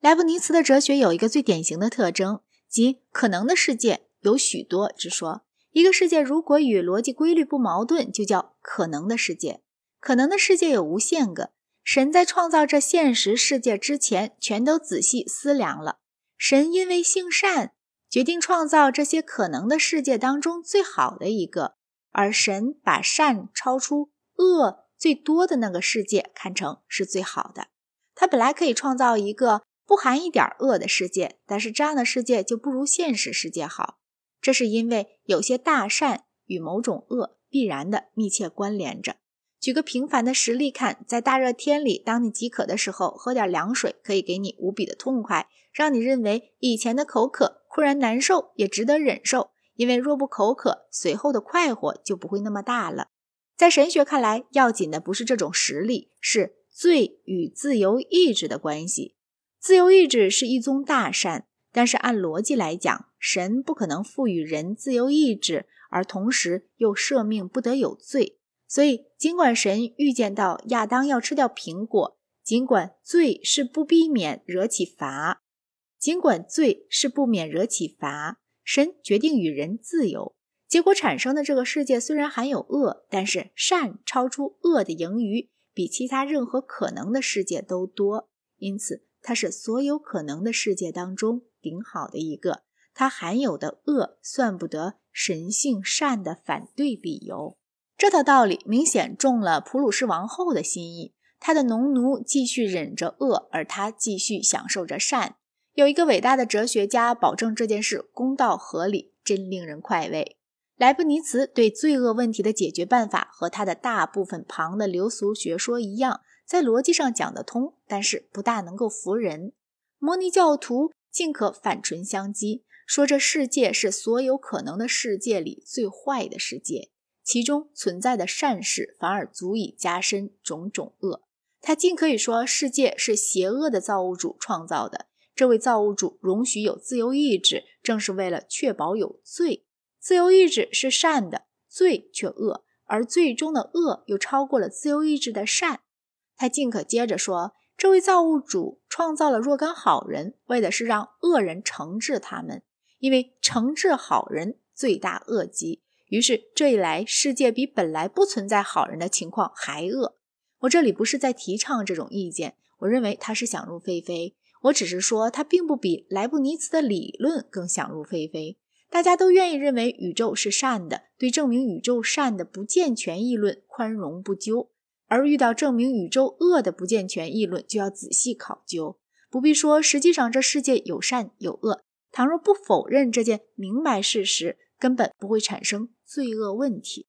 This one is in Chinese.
莱布尼茨的哲学有一个最典型的特征，即可能的世界有许多之说。一个世界如果与逻辑规律不矛盾，就叫可能的世界。可能的世界有无限个。神在创造这现实世界之前，全都仔细思量了。神因为性善，决定创造这些可能的世界当中最好的一个。而神把善超出恶最多的那个世界看成是最好的。他本来可以创造一个。不含一点恶的世界，但是这样的世界就不如现实世界好。这是因为有些大善与某种恶必然的密切关联着。举个平凡的实例看，在大热天里，当你饥渴的时候，喝点凉水可以给你无比的痛快，让你认为以前的口渴固然难受，也值得忍受。因为若不口渴，随后的快活就不会那么大了。在神学看来，要紧的不是这种实例，是罪与自由意志的关系。自由意志是一宗大善，但是按逻辑来讲，神不可能赋予人自由意志，而同时又赦命不得有罪。所以，尽管神预见到亚当要吃掉苹果，尽管罪是不避免惹起罚，尽管罪是不免惹起罚，神决定与人自由。结果产生的这个世界虽然含有恶，但是善超出恶的盈余比其他任何可能的世界都多，因此。它是所有可能的世界当中顶好的一个，它含有的恶算不得神性善的反对理由。这套道理明显中了普鲁士王后的心意，她的农奴继续忍着恶，而她继续享受着善。有一个伟大的哲学家保证这件事公道合理，真令人快慰。莱布尼茨对罪恶问题的解决办法和他的大部分旁的流俗学说一样。在逻辑上讲得通，但是不大能够服人。摩尼教徒尽可反唇相讥，说这世界是所有可能的世界里最坏的世界，其中存在的善事反而足以加深种种恶。他尽可以说世界是邪恶的造物主创造的，这位造物主容许有自由意志，正是为了确保有罪。自由意志是善的，罪却恶，而最终的恶又超过了自由意志的善。他尽可接着说：“这位造物主创造了若干好人，为的是让恶人惩治他们，因为惩治好人罪大恶极。于是这一来，世界比本来不存在好人的情况还恶。我这里不是在提倡这种意见，我认为他是想入非非。我只是说，他并不比莱布尼茨的理论更想入非非。大家都愿意认为宇宙是善的，对证明宇宙善的不健全议论宽容不究。”而遇到证明宇宙恶的不健全议论，就要仔细考究。不必说，实际上这世界有善有恶。倘若不否认这件明白事实，根本不会产生罪恶问题。